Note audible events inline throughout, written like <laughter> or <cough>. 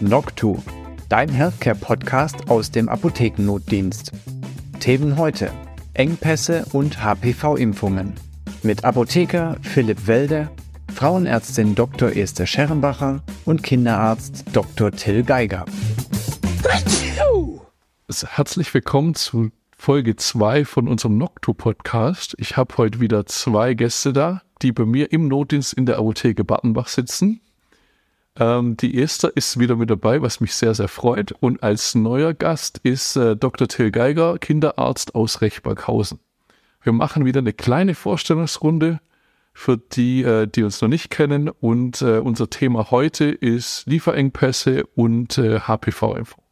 Noctu, dein Healthcare-Podcast aus dem Apothekennotdienst. Themen heute: Engpässe und HPV-Impfungen. Mit Apotheker Philipp Welde, Frauenärztin Dr. Esther Scherenbacher und Kinderarzt Dr. Till Geiger. Herzlich willkommen zu Folge 2 von unserem Noctu-Podcast. Ich habe heute wieder zwei Gäste da, die bei mir im Notdienst in der Apotheke Battenbach sitzen. Ähm, die Esther ist wieder mit dabei, was mich sehr, sehr freut. Und als neuer Gast ist äh, Dr. Till Geiger, Kinderarzt aus Rechberghausen. Wir machen wieder eine kleine Vorstellungsrunde für die, äh, die uns noch nicht kennen. Und äh, unser Thema heute ist Lieferengpässe und äh, HPV-Impfung.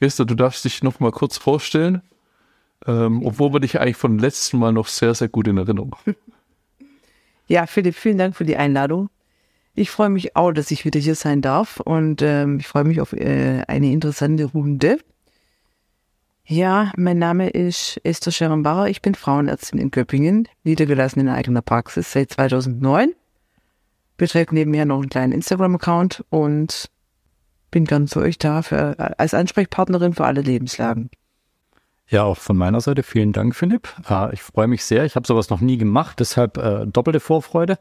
Esther, du darfst dich noch mal kurz vorstellen, ähm, obwohl wir dich eigentlich von letzten Mal noch sehr, sehr gut in Erinnerung haben. <laughs> Ja, Philipp, vielen Dank für die Einladung. Ich freue mich auch, dass ich wieder hier sein darf und ähm, ich freue mich auf äh, eine interessante Runde. Ja, mein Name ist Esther Scherenbacher. Ich bin Frauenärztin in Göppingen, niedergelassen in eigener Praxis seit 2009. Betreibe nebenher noch einen kleinen Instagram-Account und bin ganz für euch da für, als Ansprechpartnerin für alle Lebenslagen. Ja, auch von meiner Seite vielen Dank, Philipp. Äh, ich freue mich sehr. Ich habe sowas noch nie gemacht, deshalb äh, doppelte Vorfreude.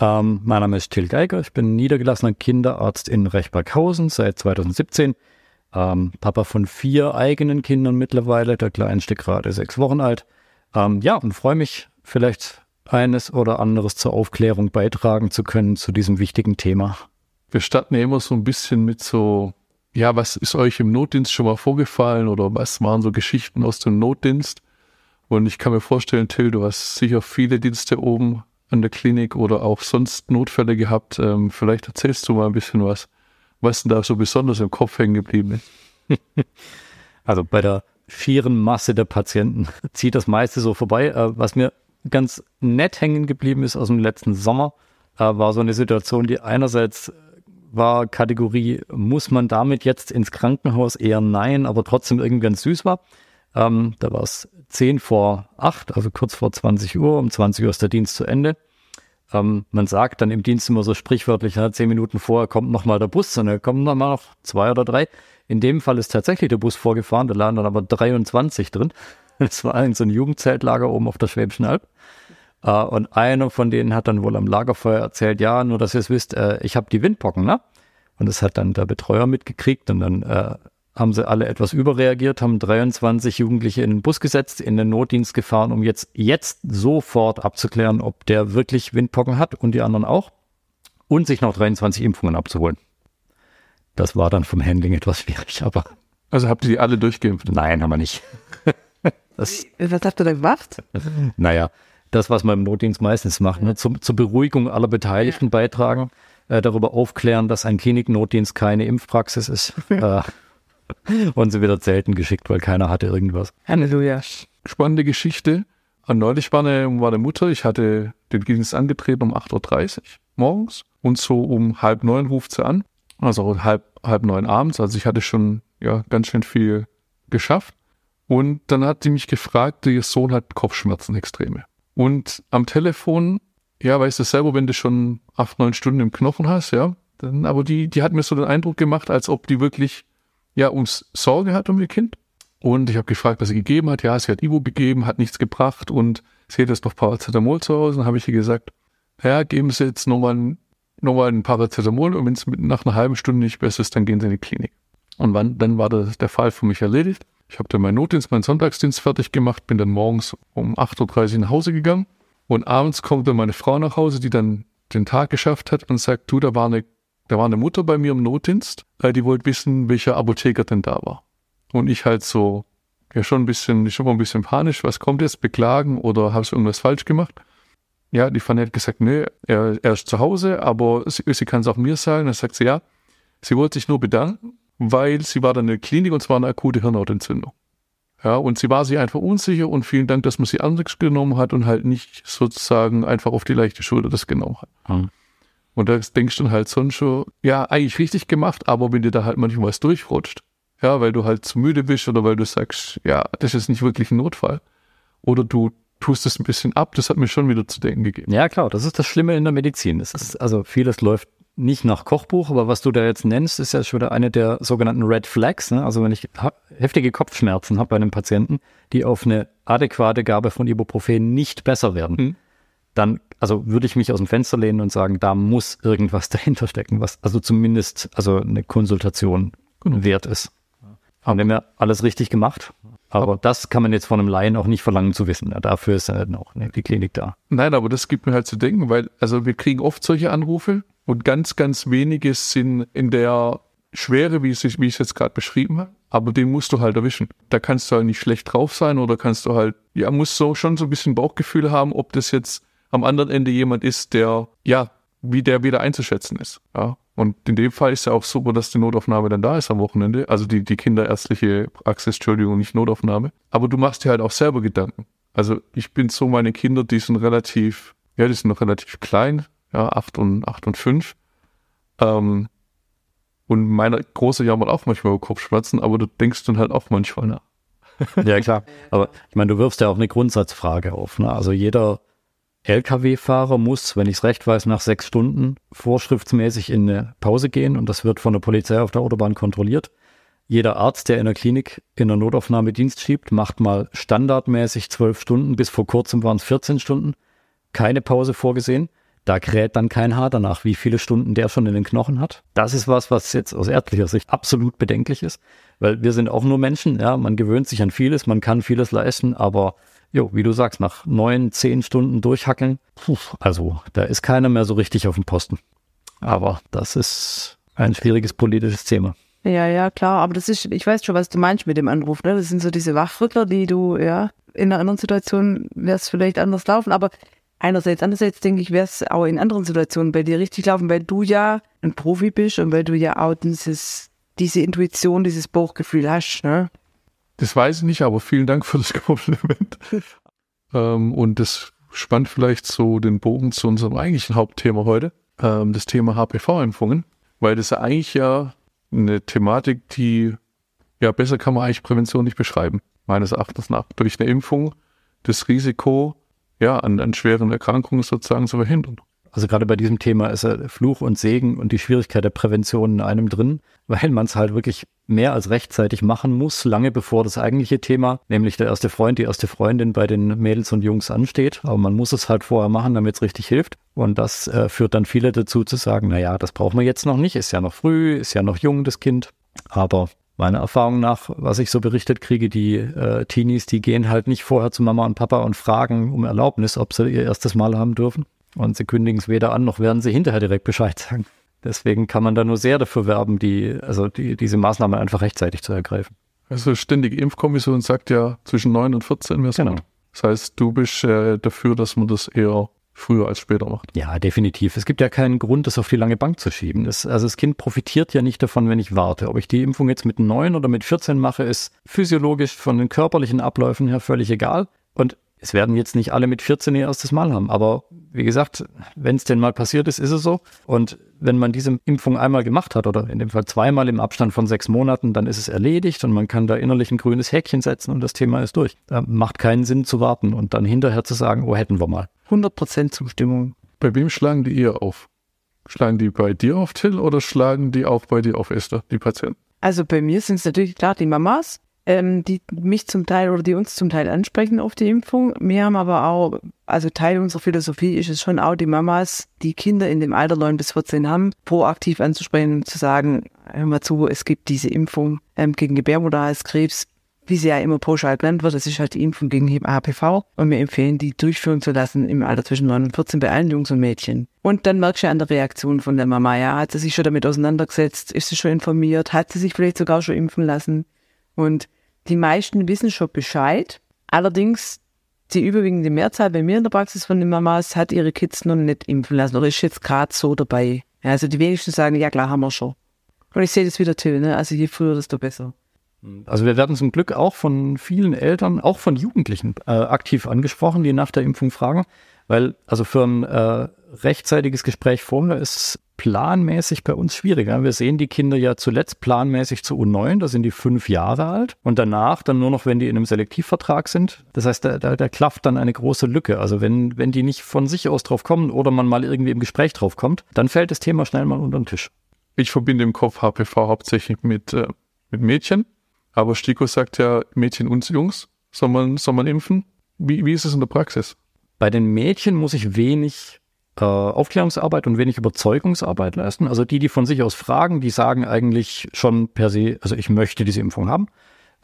Ähm, mein Name ist Till Geiger. Ich bin niedergelassener Kinderarzt in Rechberghausen seit 2017. Ähm, Papa von vier eigenen Kindern mittlerweile. Der kleinste gerade sechs Wochen alt. Ähm, ja, und freue mich, vielleicht eines oder anderes zur Aufklärung beitragen zu können zu diesem wichtigen Thema. Wir starten ja immer so ein bisschen mit so, ja, was ist euch im Notdienst schon mal vorgefallen oder was waren so Geschichten aus dem Notdienst? Und ich kann mir vorstellen, Till, du hast sicher viele Dienste oben an der Klinik oder auch sonst Notfälle gehabt. Ähm, vielleicht erzählst du mal ein bisschen was, was denn da so besonders im Kopf hängen geblieben ist. <laughs> Also bei der schieren Masse der Patienten <laughs> zieht das meiste so vorbei. Äh, was mir ganz nett hängen geblieben ist aus dem letzten Sommer, äh, war so eine Situation, die einerseits war Kategorie, muss man damit jetzt ins Krankenhaus? Eher nein, aber trotzdem irgendwie ganz süß war. Ähm, da war es 10 vor 8, also kurz vor 20 Uhr. Um 20 Uhr ist der Dienst zu Ende. Ähm, man sagt dann im Dienst immer so sprichwörtlich, ja, 10 Minuten vorher kommt nochmal der Bus, und dann kommen nochmal noch zwei oder drei. In dem Fall ist tatsächlich der Bus vorgefahren, da lagen dann aber 23 drin. <laughs> Das war eigentlich so ein Jugendzeltlager oben auf der Schwäbischen Alb. Uh, und einer von denen hat dann wohl am Lagerfeuer erzählt, ja, nur dass ihr es wisst, äh, ich habe die Windpocken, ne? Und das hat dann der Betreuer mitgekriegt und dann äh, haben sie alle etwas überreagiert, haben 23 Jugendliche in den Bus gesetzt, in den Notdienst gefahren, um jetzt, jetzt sofort abzuklären, ob der wirklich Windpocken hat und die anderen auch. Und sich noch 23 Impfungen abzuholen. Das war dann vom Handling etwas schwierig, <laughs> aber. Also habt ihr die alle durchgeimpft? Nein, haben wir nicht. <laughs> das, Was habt ihr da gemacht? <laughs> Naja, das, was man im Notdienst meistens macht, ne? Zum, zur Beruhigung aller Beteiligten beitragen, äh, darüber aufklären, dass ein Kliniknotdienst keine Impfpraxis ist. äh, und sie wieder selten geschickt, weil keiner hatte irgendwas. Halleluja. Spannende Geschichte. Und neulich war eine, war eine Mutter, ich hatte den Dienst angetreten um 8.30 Uhr morgens und so um halb neun ruft sie an. Also halb, halb neun abends. Also ich hatte schon ja ganz schön viel geschafft. Und dann hat sie mich gefragt, ihr Sohn hat Kopfschmerzen extreme. Und am Telefon, ja, weißt du selber, wenn du schon acht, neun Stunden im Knochen hast, ja, dann, aber die, die hat mir so den Eindruck gemacht, als ob die wirklich ja ums Sorge hat um ihr Kind. Und ich habe gefragt, was sie gegeben hat. Ja, sie hat Ivo gegeben, hat nichts gebracht und sie hat jetzt noch Paracetamol zu Hause. Dann habe ich ihr gesagt, ja, geben Sie jetzt nochmal noch mal ein Paracetamol und wenn es nach einer halben Stunde nicht besser ist, dann gehen Sie in die Klinik. Und wann, dann war das, der Fall für mich erledigt. Ich habe dann meinen Notdienst, meinen Sonntagsdienst fertig gemacht, bin dann morgens um 8.30 Uhr nach Hause gegangen und abends kommt dann meine Frau nach Hause, die dann den Tag geschafft hat und sagt, du, da war eine da war eine Mutter bei mir im Notdienst, die wollte wissen, welcher Apotheker denn da war. Und ich halt so, ja schon ein bisschen, schon mal ein bisschen panisch, was kommt jetzt, beklagen oder habe ich irgendwas falsch gemacht? Ja, die Fanny hat gesagt, nee, er, er ist zu Hause, aber sie, sie kann es auch mir sagen. Dann sagt sie, ja, sie wollte sich nur bedanken, weil sie war dann in der Klinik und zwar eine akute Hirnhautentzündung. Ja, und sie war sich einfach unsicher und vielen Dank, dass man sie anders genommen hat und halt nicht sozusagen einfach auf die leichte Schulter das genommen hat. Mhm. Und da denkst du dann halt sonst schon, ja, eigentlich richtig gemacht, aber wenn dir da halt manchmal was durchrutscht, ja, weil du halt zu müde bist oder weil du sagst, ja, das ist nicht wirklich ein Notfall. Oder du tust es ein bisschen ab, das hat mir schon wieder zu denken gegeben. Ja, klar, das ist das Schlimme in der Medizin. Es ist, also vieles läuft nicht nach Kochbuch, aber was du da jetzt nennst, ist ja schon wieder eine der sogenannten Red Flags. Ne? Also wenn ich heftige Kopfschmerzen habe bei einem Patienten, die auf eine adäquate Gabe von Ibuprofen nicht besser werden, hm. Dann also würde ich mich aus dem Fenster lehnen und sagen, da muss irgendwas <laughs> dahinter stecken, was also zumindest also eine Konsultation genau. wert ist. Haben wir alles richtig gemacht. Aber das kann man jetzt von einem Laien auch nicht verlangen zu wissen. Ja, dafür ist ja auch die Klinik da. Nein, aber das gibt mir halt zu denken, weil also wir kriegen oft solche Anrufe und ganz, ganz wenige sind in der Schwere, wie, es, wie ich es jetzt gerade beschrieben habe. Aber den musst du halt erwischen. Da kannst du halt nicht schlecht drauf sein oder kannst du halt, ja, musst so schon so ein bisschen Bauchgefühl haben, ob das jetzt am anderen Ende jemand ist, der, ja, wie der wieder einzuschätzen ist. Ja. Und in dem Fall ist ja auch super, dass die Notaufnahme dann da ist am Wochenende. Also die, die kinderärztliche Praxis, Entschuldigung, nicht Notaufnahme. Aber du machst dir halt auch selber Gedanken. Also ich bin so, meine Kinder, die sind relativ, ja, die sind noch relativ klein, ja, acht und, acht und fünf. Ähm, und meine große jammert auch manchmal über Kopfschmerzen, aber du denkst dann halt auch manchmal nach. ja, klar. Aber ich meine, du wirfst ja auch eine Grundsatzfrage auf. Ne? Also jeder Lkw-Fahrer muss, wenn ich es recht weiß, nach sechs Stunden vorschriftsmäßig in eine Pause gehen und das wird von der Polizei auf der Autobahn kontrolliert. Jeder Arzt, der in der Klinik in der Notaufnahme Dienst schiebt, macht mal standardmäßig zwölf Stunden, bis vor kurzem waren es 14 Stunden, keine Pause vorgesehen. Da kräht dann kein Haar danach, wie viele Stunden der schon in den Knochen hat. Das ist was, was jetzt aus ärztlicher Sicht absolut bedenklich ist, weil wir sind auch nur Menschen, ja, man gewöhnt sich an vieles, man kann vieles leisten, aber jo, wie du sagst, nach neun, zehn Stunden durchhackeln, puh, also da ist keiner mehr so richtig auf dem Posten. Aber das ist ein schwieriges politisches Thema. Ja, ja, klar, aber das ist, ich weiß schon, was du meinst mit dem Anruf, ne? Das sind so diese Wachrüttler, die du, ja, in einer anderen Situation wäre es vielleicht anders laufen, aber einerseits, andererseits denke ich, wäre es auch in anderen Situationen bei dir richtig laufen, weil du ja ein Profi bist und weil du ja auch dieses, diese Intuition, dieses Bauchgefühl hast, ne? Das weiß ich nicht, aber vielen Dank für das <laughs> Kompliment. ähm, und das spannt vielleicht so den Bogen zu unserem eigentlichen Hauptthema heute, ähm, das Thema HPV-Impfungen, weil das ja eigentlich ja eine Thematik, die, ja, besser kann man eigentlich Prävention nicht beschreiben, meines Erachtens nach. Durch eine Impfung das Risiko, ja, an, an schweren Erkrankungen sozusagen zu verhindern. Also gerade bei diesem Thema ist ja Fluch und Segen und die Schwierigkeit der Prävention in einem drin, weil man es halt wirklich mehr als rechtzeitig machen muss, lange bevor das eigentliche Thema, nämlich der erste Freund, die erste Freundin bei den Mädels und Jungs ansteht. Aber man muss es halt vorher machen, damit es richtig hilft. Und das äh, führt dann viele dazu zu sagen, na ja, das brauchen wir jetzt noch nicht, ist ja noch früh, ist ja noch jung, das Kind. Aber meiner Erfahrung nach, was ich so berichtet kriege, die äh, Teenies, die gehen halt nicht vorher zu Mama und Papa und fragen um Erlaubnis, ob sie ihr erstes Mal haben dürfen. Und sie kündigen es weder an, noch werden sie hinterher direkt Bescheid sagen. Deswegen kann man da nur sehr dafür werben, die, also die, diese Maßnahme einfach rechtzeitig zu ergreifen. Also ständige Impfkommission sagt ja zwischen 9 und 14 wäre genau. Das heißt, du bist äh, dafür, dass man das eher früher als später macht. Ja, definitiv. Es gibt ja keinen Grund, das auf die lange Bank zu schieben. Das, also das Kind profitiert ja nicht davon, wenn ich warte. Ob ich die Impfung jetzt mit 9 oder mit 14 mache, ist physiologisch von den körperlichen Abläufen her völlig egal. Und es werden jetzt nicht alle mit 14 ihr erstes Mal haben, aber wie gesagt, wenn es denn mal passiert ist, ist es so. Und wenn man diese Impfung einmal gemacht hat oder in dem Fall zweimal im Abstand von sechs Monaten, dann ist es erledigt und man kann da innerlich ein grünes Häkchen setzen und das Thema ist durch. Da macht keinen Sinn zu warten und dann hinterher zu sagen, oh, hätten wir mal. 100% Zustimmung. Bei wem schlagen die eher auf? Schlagen die bei dir auf, Till, oder schlagen die auch bei dir auf, Esther, die Patienten? Also bei mir sind es natürlich klar die Mamas, ähm, die mich zum Teil oder die uns zum Teil ansprechen auf die Impfung. Wir haben aber auch, also Teil unserer Philosophie ist es schon auch, die Mamas, die Kinder in dem Alter 9 bis 14 haben, proaktiv anzusprechen und zu sagen, hör mal zu, es gibt diese Impfung ähm, gegen Gebärmutterhalskrebs, wie sie ja immer pauschal genannt wird, das ist halt die Impfung gegen HPV und wir empfehlen, die durchführen zu lassen im Alter zwischen 9 und 14 bei allen Jungs und Mädchen. Und dann merkst du an der Reaktion von der Mama, ja, hat sie sich schon damit auseinandergesetzt, ist sie schon informiert, hat sie sich vielleicht sogar schon impfen lassen? Und die meisten wissen schon Bescheid. Allerdings die überwiegende Mehrzahl bei mir in der Praxis von den Mamas hat ihre Kids noch nicht impfen lassen oder ist jetzt gerade so dabei. Also die wenigsten sagen, ja klar, haben wir schon. Und ich sehe das wieder Till, ne? Also je früher, desto besser. Also wir werden zum Glück auch von vielen Eltern, auch von Jugendlichen äh, aktiv angesprochen, die nach der Impfung fragen. Weil, also für einen äh, rechtzeitiges Gespräch vorher ist planmäßig bei uns schwieriger. Wir sehen die Kinder ja zuletzt planmäßig zu U9, da sind die fünf Jahre alt und danach dann nur noch, wenn die in einem Selektivvertrag sind. Das heißt, da, da, da klafft dann eine große Lücke. Also wenn, wenn die nicht von sich aus drauf kommen oder man mal irgendwie im Gespräch drauf kommt, dann fällt das Thema schnell mal unter den Tisch. Ich verbinde im Kopf HPV hauptsächlich mit, äh, mit Mädchen, aber Stiko sagt ja Mädchen und Jungs soll man, soll man impfen. Wie, wie ist es in der Praxis? Bei den Mädchen muss ich wenig äh, Aufklärungsarbeit und wenig Überzeugungsarbeit leisten. Also die, die von sich aus fragen, die sagen eigentlich schon per se, also ich möchte diese Impfung haben.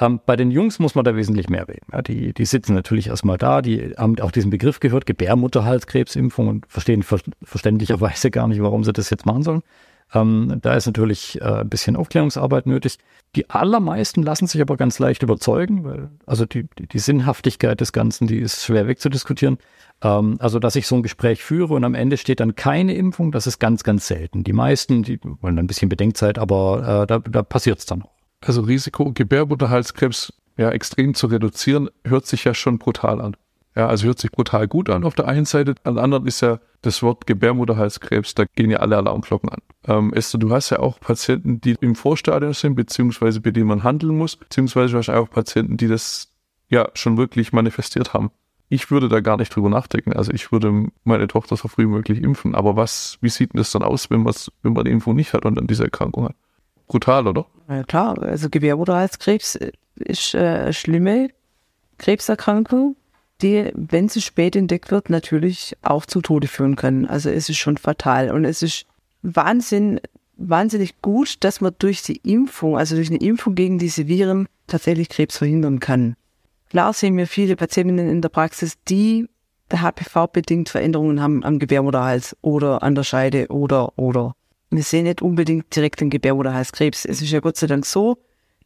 Ähm, bei den Jungs muss man da wesentlich mehr reden. Ja, die, die sitzen natürlich erstmal da, die haben auch diesen Begriff gehört, Gebärmutterhalskrebsimpfung und verstehen ver verständlicherweise gar nicht, warum sie das jetzt machen sollen. Ähm, da ist natürlich äh, ein bisschen Aufklärungsarbeit nötig. Die allermeisten lassen sich aber ganz leicht überzeugen, weil also die, die, die Sinnhaftigkeit des Ganzen, die ist schwer wegzudiskutieren. Ähm, also, dass ich so ein Gespräch führe und am Ende steht dann keine Impfung, das ist ganz, ganz selten. Die meisten, die wollen ein bisschen Bedenkzeit, aber äh, da, da passiert es dann auch. Also Risiko Gebärmutterhalskrebs ja extrem zu reduzieren, hört sich ja schon brutal an. Ja, also hört sich brutal gut an auf der einen Seite. An der anderen ist ja das Wort Gebärmutterhalskrebs, da gehen ja alle Alarmglocken an. Ähm, Esther, du hast ja auch Patienten, die im Vorstadium sind, beziehungsweise bei denen man handeln muss, beziehungsweise du hast auch Patienten, die das ja schon wirklich manifestiert haben. Ich würde da gar nicht drüber nachdenken. Also ich würde meine Tochter so früh möglich impfen. Aber was, wie sieht denn das dann aus, wenn, wenn man die Impfung nicht hat und dann diese Erkrankung hat? Brutal, oder? Ja klar, also Gebärmutterhalskrebs ist äh, eine schlimme Krebserkrankung die, wenn sie spät entdeckt wird, natürlich auch zu Tode führen können. Also es ist schon fatal. Und es ist Wahnsinn, wahnsinnig gut, dass man durch die Impfung, also durch eine Impfung gegen diese Viren, tatsächlich Krebs verhindern kann. Klar sehen wir viele Patientinnen in der Praxis, die HPV-bedingt Veränderungen haben am Gebärmutterhals oder an der Scheide oder, oder. Wir sehen nicht unbedingt direkt den Gebärmutterhalskrebs. Es ist ja Gott sei Dank so,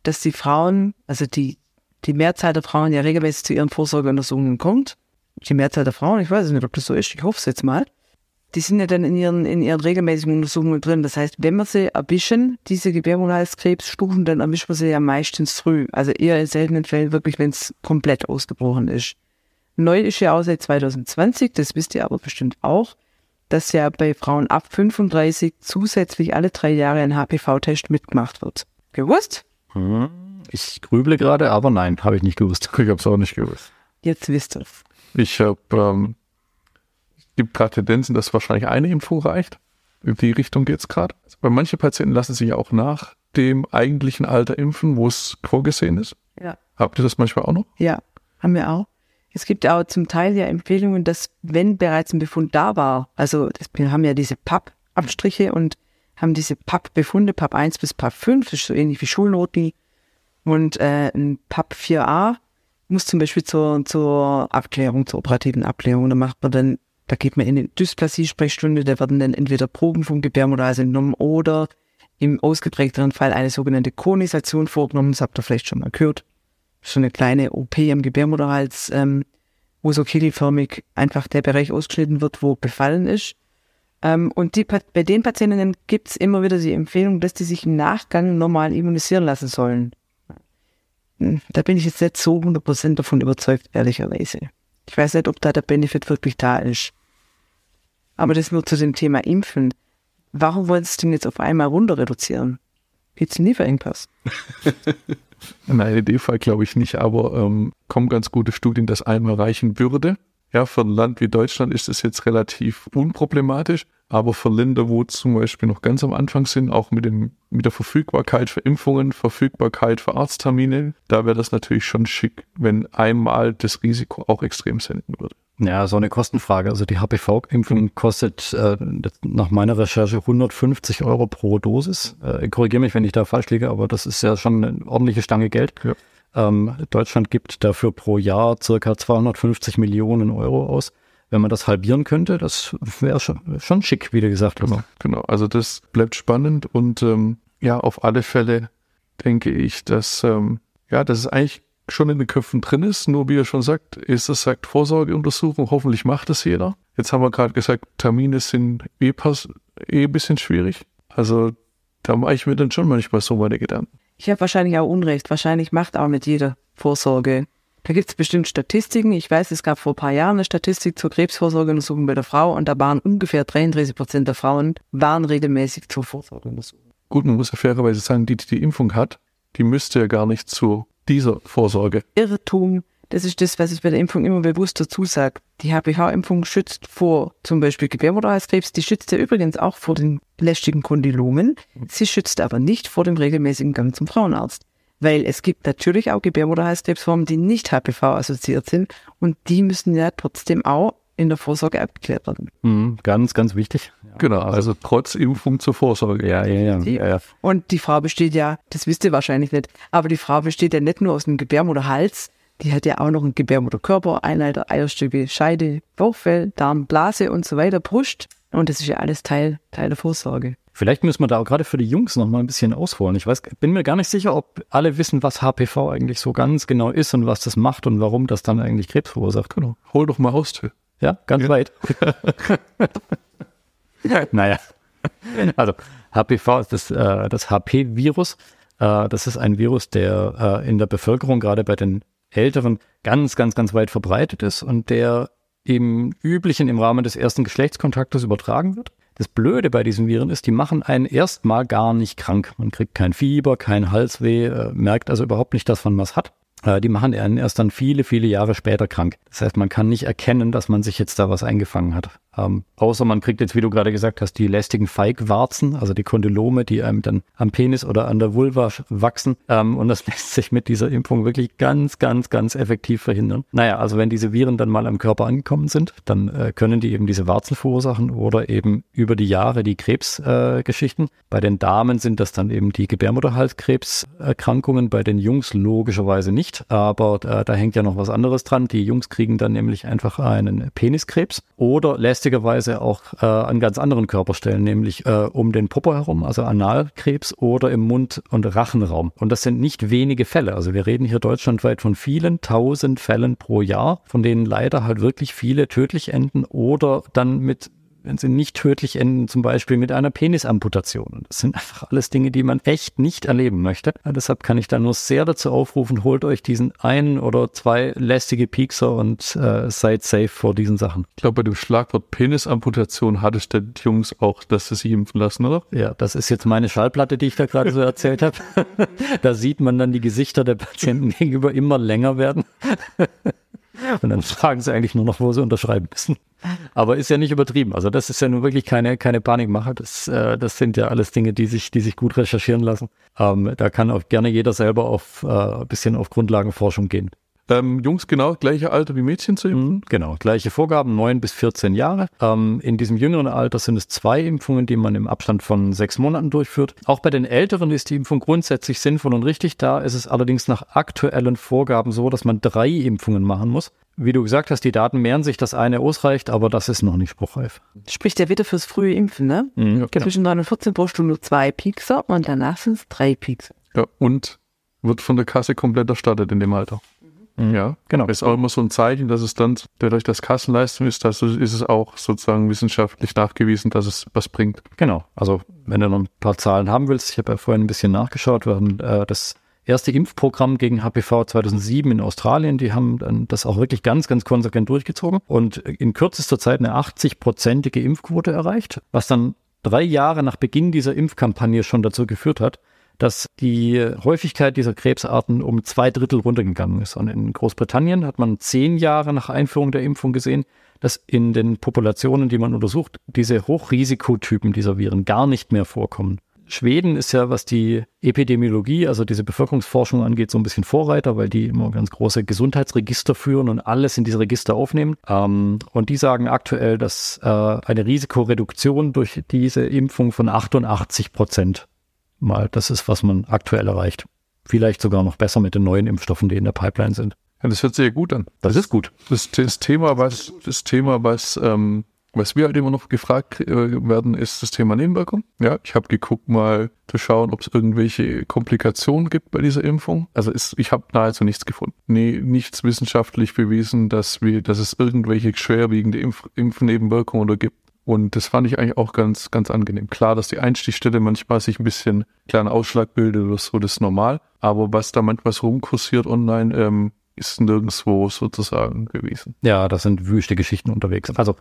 dass die Frauen, also die, die Mehrzahl der Frauen ja regelmäßig zu ihren Vorsorgeuntersuchungen kommt. Die Mehrzahl der Frauen, ich weiß nicht, ob das so ist, ich hoffe es jetzt mal. Die sind ja dann in ihren, in ihren regelmäßigen Untersuchungen drin. Das heißt, wenn wir sie erwischen, diese Gebärmutterhalskrebsstufen, dann erwischen wir sie ja meistens früh. Also eher in seltenen Fällen wirklich, wenn es komplett ausgebrochen ist. Neu ist ja auch seit 2020, das wisst ihr aber bestimmt auch, dass ja bei Frauen ab 35 zusätzlich alle drei Jahre ein HPV-Test mitgemacht wird. Gewusst? Hm. Ich grüble gerade, aber nein, habe ich nicht gewusst. <laughs> Ich habe es auch nicht gewusst. Jetzt wisst ihr es. Ich habe, ähm, gibt gerade Tendenzen, dass wahrscheinlich eine Impfung reicht. In die Richtung geht es gerade. Weil manche Patienten lassen sich ja auch nach dem eigentlichen Alter impfen, wo es vorgesehen ist. Ja. Habt ihr das manchmal auch noch? Ja, haben wir auch. Es gibt auch zum Teil ja Empfehlungen, dass wenn bereits ein Befund da war, also das, wir haben ja diese PAP-Abstriche und haben diese PAP-Befunde, PAP 1 bis PAP 5, das ist so ähnlich wie Schulnoten, und äh, ein PAP 4a muss zum Beispiel zur, zur Abklärung, zur operativen Abklärung, da macht man dann, da geht man in eine Dysplasie-Sprechstunde, da werden dann entweder Proben vom Gebärmutterhals entnommen oder im ausgeprägteren Fall eine sogenannte Konisation vorgenommen, das habt ihr vielleicht schon mal gehört. So eine kleine OP am Gebärmutterhals, ähm, wo so kegelförmig einfach der Bereich ausgeschnitten wird, wo befallen ist. Ähm, und die, bei den Patientinnen gibt es immer wieder die Empfehlung, dass die sich im Nachgang normal immunisieren lassen sollen. Hm, da bin ich jetzt nicht so 100% davon überzeugt, ehrlicherweise. Ich weiß nicht, ob da der Benefit wirklich da ist. Aber das nur zu dem Thema Impfen. Warum wollen Sie es denn jetzt auf einmal runter reduzieren? Gibt es einen Lieferengpass? Nein, in dem Fall glaube ich nicht, aber ähm, kommen ganz gute Studien, dass einmal reichen würde. Ja, für ein Land wie Deutschland ist es jetzt relativ unproblematisch, aber für Länder, wo zum Beispiel noch ganz am Anfang sind, auch mit, den, mit der Verfügbarkeit für Impfungen, Verfügbarkeit für Arzttermine, da wäre das natürlich schon schick, wenn einmal das Risiko auch extrem senken würde. Ja, so eine Kostenfrage. Also die HPV-Impfung kostet äh, nach meiner Recherche 150 Euro pro Dosis. Äh, Korrigiere mich, wenn ich da falsch liege, aber das ist ja schon eine ordentliche Stange Geld. Ja. Ähm, Deutschland gibt dafür pro Jahr circa 250 Millionen Euro aus. Wenn man das halbieren könnte, das wäre schon, schon schick, wie du gesagt hast. Genau, genau. Also das bleibt spannend und ähm, ja, auf alle Fälle denke ich, dass ähm, ja, dass es eigentlich schon in den Köpfen drin ist. Nur wie er schon sagt, ist das sagt Vorsorgeuntersuchung. Hoffentlich macht das jeder. Jetzt haben wir gerade gesagt, Termine sind eh, pass, eh ein bisschen schwierig. Also da mache ich mir dann schon manchmal so meine Gedanken. Ich habe wahrscheinlich auch Unrecht. Wahrscheinlich macht auch nicht jeder Vorsorge Da gibt es bestimmt Statistiken. Ich weiß, es gab vor ein paar Jahren eine Statistik zur Krebsvorsorgeuntersuchung bei der Frau und da waren ungefähr 33 Prozent der Frauen waren regelmäßig zur Vorsorgeuntersuchung. Gut, man muss ja fairerweise sagen, die, die die Impfung hat, die müsste ja gar nicht zu dieser Vorsorge. Irrtum, das ist das, was ich bei der Impfung immer bewusst dazu sage. Die HPV-Impfung schützt vor zum Beispiel Gebärmutterhalskrebs. Die schützt ja übrigens auch vor den lästigen Kondylomen. Sie schützt aber nicht vor dem regelmäßigen Gang zum Frauenarzt. Weil es gibt natürlich auch Gebärmutterhalskrebsformen, die nicht HPV-assoziiert sind und die müssen ja trotzdem auch in der Vorsorge abgeklärt werden. Mhm, ganz, ganz wichtig. Genau, also trotz Impfung zur Vorsorge. Ja, ja, ja. Die- ja, ja. Und die Frau besteht ja, das wisst ihr wahrscheinlich nicht, aber die Frau besteht ja nicht nur aus dem Gebärmutterhals, die hat ja auch noch einen Gebärmutterkörper, Einleiter, Eierstöcke, Scheide, Bauchfell, Darm, Blase und so weiter, Brust. Und das ist ja alles Teil, Teil der Vorsorge. Vielleicht müssen wir da auch gerade für die Jungs noch mal ein bisschen ausholen. Ich weiß, bin mir gar nicht sicher, ob alle wissen, was HPV eigentlich so ganz genau ist und was das macht und warum das dann eigentlich Krebs verursacht. Genau. Hol doch mal aus, Till. Ja, ganz weit. <laughs> naja. Also, HPV ist das, äh, das HP-Virus. Äh, das ist ein Virus, der äh, in der Bevölkerung, gerade bei den Älteren, ganz, ganz, ganz weit verbreitet ist und der im Üblichen im Rahmen des ersten Geschlechtskontaktes übertragen wird. Das Blöde bei diesen Viren ist, die machen einen erstmal gar nicht krank. Man kriegt kein Fieber, kein Halsweh, äh, merkt also überhaupt nicht, dass man was hat. Äh, die machen einen erst dann viele, viele Jahre später krank. Das heißt, man kann nicht erkennen, dass man sich jetzt da was eingefangen hat. Ähm, außer man kriegt jetzt, wie du gerade gesagt hast, die lästigen Feigwarzen, also die Kondylome, die einem dann am Penis oder an der Vulva wachsen. Ähm, und das <laughs> lässt sich mit dieser Impfung wirklich ganz, ganz, ganz effektiv verhindern. Naja, also wenn diese Viren dann mal am Körper angekommen sind, dann äh, können die eben diese Warzen verursachen oder eben über die Jahre die Krebsgeschichten. Äh, bei den Damen sind das dann eben die Gebärmutterhalskrebserkrankungen, bei den Jungs logischerweise nicht, aber äh, da hängt ja noch was anderes dran. Die Jungs kriegen dann nämlich einfach einen Peniskrebs oder lästigerweise auch äh, an ganz anderen Körperstellen, nämlich äh, um den Popo herum, also Analkrebs oder im Mund- und Rachenraum. Und das sind nicht wenige Fälle. Also wir reden hier deutschlandweit von vielen tausend Fällen pro Jahr, von denen leider halt wirklich viele tödlich enden oder dann mit wenn sie nicht tödlich enden, zum Beispiel mit einer Penisamputation. Das sind einfach alles Dinge, die man echt nicht erleben möchte. Ja, deshalb kann ich da nur sehr dazu aufrufen, holt euch diesen einen oder zwei lästige Piekser und äh, seid safe vor diesen Sachen. Ich glaube, bei dem Schlagwort Penisamputation hattest du die Jungs auch, dass sie sich impfen lassen, oder? Ja, das ist jetzt meine Schallplatte, die ich da gerade so erzählt habe. <laughs> da sieht man dann die Gesichter der Patienten <laughs> gegenüber immer länger werden. Und dann fragen sie eigentlich nur noch, wo sie unterschreiben müssen. Aber ist ja nicht übertrieben. Also das ist ja nun wirklich keine, keine Panikmache. Das, äh, das sind ja alles Dinge, die sich, die sich gut recherchieren lassen. Ähm, da kann auch gerne jeder selber auf äh, ein bisschen auf Grundlagenforschung gehen. Ähm, Jungs genau gleiche Alter wie Mädchen zu impfen? Mhm, Genau, gleiche Vorgaben, 9 bis 14 Jahre. Ähm, in diesem jüngeren Alter sind es zwei Impfungen, die man im Abstand von sechs Monaten durchführt. Auch bei den Älteren ist die Impfung grundsätzlich sinnvoll und richtig. Da ist es allerdings nach aktuellen Vorgaben so, dass man drei Impfungen machen muss. Wie du gesagt hast, die Daten mehren sich, dass eine ausreicht, aber das ist noch nicht spruchreif. Spricht ja wieder fürs frühe Impfen, ne? Mhm, genau. Zwischen 9 und 14 brauchst du nur zwei Piekser und danach sind es drei Piekser. Ja, und wird von der Kasse komplett erstattet in dem Alter. Ja, Genau. Ist auch immer so ein Zeichen, dass es dann, dadurch, dass Kassenleistung ist, dass, ist es auch sozusagen wissenschaftlich nachgewiesen, dass es was bringt. Genau. Also, wenn du noch ein paar Zahlen haben willst, ich habe ja vorhin ein bisschen nachgeschaut, wir haben äh, das erste Impfprogramm gegen HPV 2007 in Australien, die haben dann das auch wirklich ganz, ganz konsequent durchgezogen und in kürzester Zeit eine 80-prozentige Impfquote erreicht, was dann drei Jahre nach Beginn dieser Impfkampagne schon dazu geführt hat, dass die Häufigkeit dieser Krebsarten um zwei Drittel runtergegangen ist. Und in Großbritannien hat man zehn Jahre nach Einführung der Impfung gesehen, dass in den Populationen, die man untersucht, diese Hochrisikotypen dieser Viren gar nicht mehr vorkommen. Schweden ist ja, was die Epidemiologie, also diese Bevölkerungsforschung angeht, so ein bisschen Vorreiter, weil die immer ganz große Gesundheitsregister führen und alles in diese Register aufnehmen. Ähm, und die sagen aktuell, dass äh, eine Risikoreduktion durch diese Impfung von 88 Prozent mal das ist, was man aktuell erreicht. Vielleicht sogar noch besser mit den neuen Impfstoffen, die in der Pipeline sind. Ja, das hört sich ja gut an. Das ist gut. Das, das Thema, was, das Thema, was, ähm, was wir halt immer noch gefragt äh, werden, ist das Thema Nebenwirkung. Ja, ich habe geguckt, mal zu schauen, ob es irgendwelche Komplikationen gibt bei dieser Impfung. Also ist, ich habe nahezu nichts gefunden. Nee, nichts wissenschaftlich bewiesen, dass wir, dass es irgendwelche schwerwiegende Impf Impfnebenwirkungen oder gibt. Und das fand ich eigentlich auch ganz, ganz angenehm. Klar, dass die Einstichstelle manchmal sich ein bisschen kleinen Ausschlag bildet oder so, das ist normal. Aber was da manchmal so rumkursiert online, ähm, ist nirgendwo sozusagen gewesen. Ja, das sind wüste Geschichten unterwegs. Also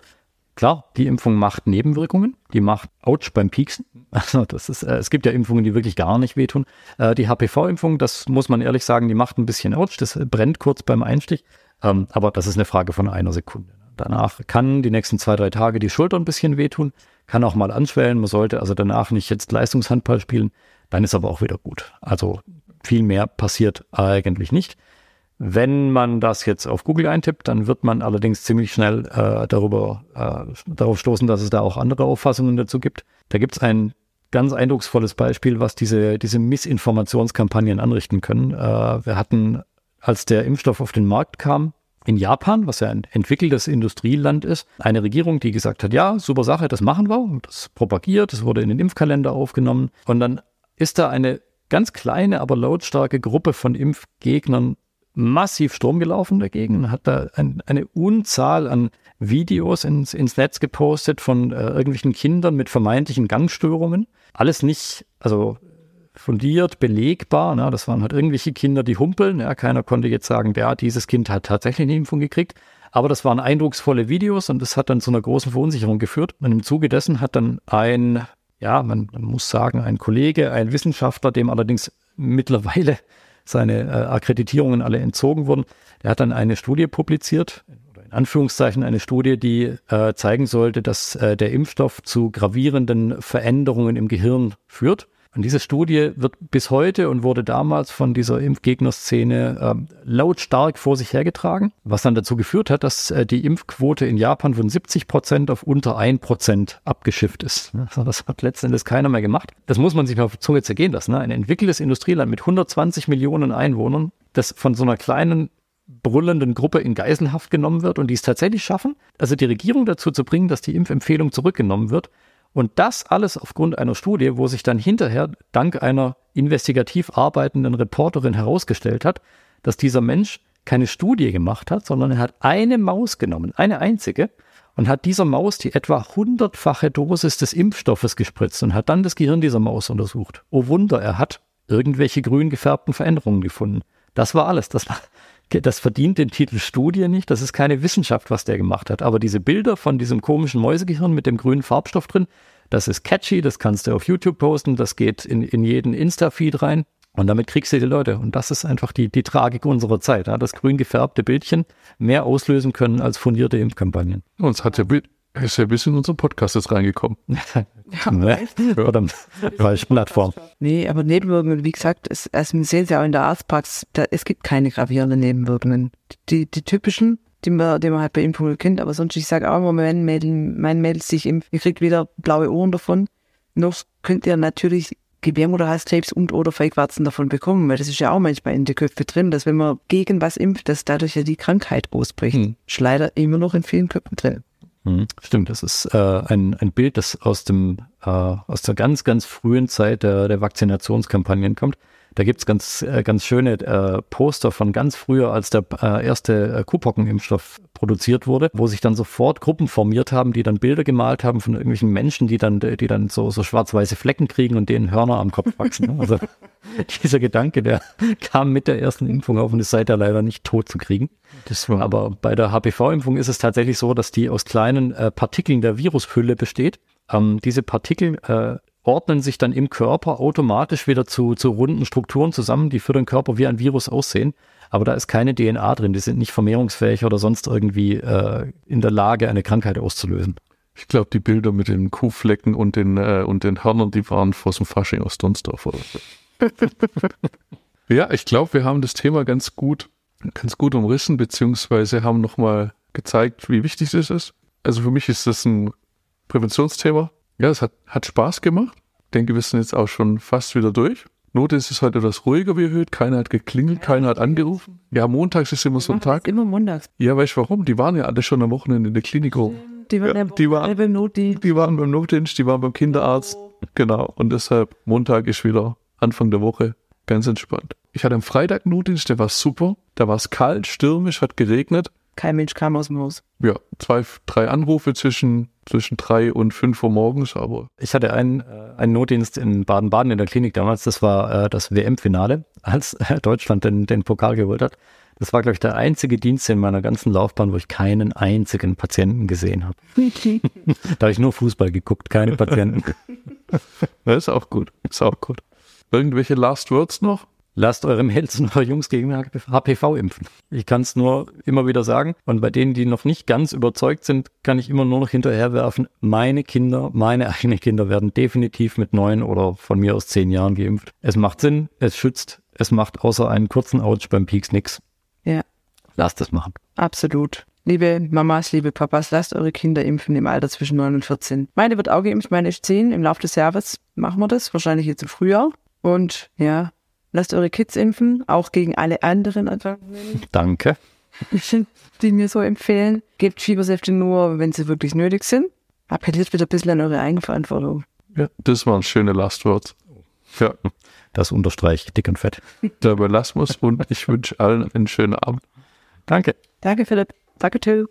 klar, die Impfung macht Nebenwirkungen, die macht Ouch beim Pieksen. <laughs> Also das ist, äh, es gibt ja Impfungen, die wirklich gar nicht wehtun. Äh, die HPV-Impfung, das muss man ehrlich sagen, die macht ein bisschen Ouch, das brennt kurz beim Einstich, ähm, aber das ist eine Frage von einer Sekunde. Danach kann die nächsten zwei, drei Tage die Schulter ein bisschen wehtun, kann auch mal anschwellen. Man sollte also danach nicht jetzt Leistungshandball spielen, dann ist aber auch wieder gut. Also viel mehr passiert eigentlich nicht. Wenn man das jetzt auf Google eintippt, dann wird man allerdings ziemlich schnell äh, darüber äh, darauf stoßen, dass es da auch andere Auffassungen dazu gibt. Da gibt es ein ganz eindrucksvolles Beispiel, was diese, diese Missinformationskampagnen anrichten können. Äh, wir hatten, als der Impfstoff auf den Markt kam, in Japan, was ja ein entwickeltes Industrieland ist, eine Regierung, die gesagt hat, ja, super Sache, das machen wir, das propagiert, das wurde in den Impfkalender aufgenommen und dann ist da eine ganz kleine, aber lautstarke Gruppe von Impfgegnern massiv Strom gelaufen dagegen, hat da ein, eine Unzahl an Videos ins, ins Netz gepostet von äh, irgendwelchen Kindern mit vermeintlichen Gangstörungen. Alles nicht, also fundiert, belegbar. Ne? Das waren halt irgendwelche Kinder, die humpeln. Ja? Keiner konnte jetzt sagen, ja, dieses Kind hat tatsächlich eine Impfung gekriegt. Aber das waren eindrucksvolle Videos und das hat dann zu einer großen Verunsicherung geführt. Und im Zuge dessen hat dann ein, ja, man, muss sagen, ein Kollege, ein Wissenschaftler, dem allerdings mittlerweile seine äh, Akkreditierungen alle entzogen wurden. Der hat dann eine Studie publiziert, oder in Anführungszeichen eine Studie, die äh, zeigen sollte, dass äh, der Impfstoff zu gravierenden Veränderungen im Gehirn führt. Und diese Studie wird bis heute und wurde damals von dieser Impfgegnerszene äh, lautstark vor sich hergetragen, was dann dazu geführt hat, dass äh, die Impfquote in Japan von 70 Prozent auf unter ein Prozent abgeschifft ist. <laughs> Das hat letztendlich keiner mehr gemacht. Das muss man sich mal auf die Zunge zergehen lassen. Ne? Ein entwickeltes Industrieland mit 120 Millionen Einwohnern, das von so einer kleinen brüllenden Gruppe in Geiselhaft genommen wird und die es tatsächlich schaffen, also die Regierung dazu zu bringen, dass die Impfempfehlung zurückgenommen wird und das alles aufgrund einer Studie, wo sich dann hinterher dank einer investigativ arbeitenden Reporterin herausgestellt hat, dass dieser Mensch keine Studie gemacht hat, sondern er hat eine Maus genommen, eine einzige, und hat dieser Maus die etwa hundertfache Dosis des Impfstoffes gespritzt und hat dann das Gehirn dieser Maus untersucht. Oh Wunder, er hat irgendwelche grün gefärbten Veränderungen gefunden. Das war alles. Das war, das verdient den Titel Studie nicht. Das ist keine Wissenschaft, was der gemacht hat. Aber diese Bilder von diesem komischen Mäusegehirn mit dem grünen Farbstoff drin, das ist catchy, das kannst du auf YouTube posten, das geht in, in jeden Insta-Feed rein. Und damit kriegst du die Leute. Und das ist einfach die, die Tragik unserer Zeit, ja, dass grün gefärbte Bildchen mehr auslösen können als fundierte Impfkampagnen. Und es hat ja ist ja bis in unseren Podcast jetzt reingekommen. <laughs> Ja, ne? Verdammt, falsche Plattform. Nee, aber Nebenwirkungen, wie gesagt, es, also wir sehen es ja auch in der Arztpraxis, da, es gibt keine gravierenden Nebenwirkungen. Die, die typischen, die man, die man halt bei Impfungen kennt, aber sonst, ich sage auch immer, wenn Mädel, mein Mädel sich impft, ihr kriegt wieder blaue Ohren davon. Noch könnt ihr natürlich Gebärmutterhalskrebs und oder Feigwarzen davon bekommen, weil das ist ja auch manchmal in der Köpfe drin, dass wenn man gegen was impft, dass dadurch ja die Krankheit ausbricht. Hm. Ist leider immer noch in vielen Köpfen drin. Mhm. Stimmt, das ist äh, ein, ein Bild, das aus dem äh, aus der ganz, ganz frühen Zeit der, der Vaccinationskampagnen kommt. Da gibt's ganz, äh, ganz schöne äh, Poster von ganz früher, als der äh, erste äh, Kuhpockenimpfstoff produziert wurde, wo sich dann sofort Gruppen formiert haben, die dann Bilder gemalt haben von irgendwelchen Menschen, die dann, die dann so, so schwarz-weiße Flecken kriegen und denen Hörner am Kopf wachsen. Ne? Also <laughs> dieser Gedanke, der <laughs> kam mit der ersten Impfung auf und ist seither leider nicht tot zu kriegen. Aber bei der HPV-Impfung ist es tatsächlich so, dass die aus kleinen äh, Partikeln der Virushülle besteht. Ähm, diese Partikel äh, ordnen sich dann im Körper automatisch wieder zu, zu runden Strukturen zusammen, die für den Körper wie ein Virus aussehen. Aber da ist keine DNA drin, die sind nicht vermehrungsfähig oder sonst irgendwie äh, in der Lage, eine Krankheit auszulösen. Ich glaube, die Bilder mit den Kuhflecken und den, äh, und den Hörnern, die waren vor dem Fasching aus Donsdorf oder so. <laughs> ja, ich glaube, wir haben das Thema ganz gut, ganz gut umrissen, beziehungsweise haben nochmal gezeigt, wie wichtig das ist. Also für mich ist das ein Präventionsthema. Ja, es hat, hat Spaß gemacht. Ich denke, wir sind jetzt auch schon fast wieder durch. Note ist es heute etwas ruhiger wie erhöht. Keiner hat geklingelt, keiner hat angerufen. Ja, montags ist immer so ein Tag. Immer montags. Ja, weißt du warum? Die waren ja alle schon am Wochenende in der Klinik rum. Die waren, ja, die waren beim Notdienst. Die waren beim Notdienst, die waren beim Kinderarzt. Genau. Und deshalb, Montag ist wieder Anfang der Woche. Ganz entspannt. Ich hatte am Freitag Notdienst, der war super. Da war es kalt, stürmisch, hat geregnet. Kein Mensch kam aus dem Haus. Ja, zwei, drei Anrufe zwischen, zwischen drei und fünf Uhr morgens, aber. Ich hatte einen, äh, einen Notdienst in Baden-Baden in der Klinik damals. Das war äh, das WM-Finale, <laughs> als äh, Deutschland den, den Pokal geholt hat. Das war, glaube ich, der einzige Dienst in meiner ganzen Laufbahn, wo ich keinen einzigen Patienten gesehen habe. <laughs> da habe ich nur Fußball geguckt, keine Patienten. <laughs> Das ist auch gut. Ist auch gut. Irgendwelche Last Words noch? Lasst eure Mädels und eure Jungs gegen HPV impfen. Ich kann es nur immer wieder sagen. Und bei denen, die noch nicht ganz überzeugt sind, kann ich immer nur noch hinterherwerfen, meine Kinder, meine <laughs> eigenen Kinder werden definitiv mit neun oder von mir aus zehn Jahren geimpft. Es macht Sinn, es schützt, es macht außer einen kurzen Ouch beim Peaks nix. Ja, Lasst es machen. absolut. Liebe Mamas, liebe Papas, lasst eure Kinder impfen im Alter zwischen 9 und 14. Meine wird auch geimpft, meine ist 10. Im Laufe des Jahres machen wir das, wahrscheinlich jetzt im Frühjahr. Und ja, lasst eure Kids impfen, auch gegen alle anderen Erkrankungen, Danke. <laughs> die mir so empfehlen. Gebt Fiebersäfte nur, wenn sie wirklich nötig sind. Appelliert wieder ein bisschen an eure Eigenverantwortung. Ja, das waren schöne Last Words. Ja, Das unterstreiche ich dick und fett. der Belasmus und ich wünsche allen einen schönen Abend. Danke. Danke, Philipp. Danke, Till.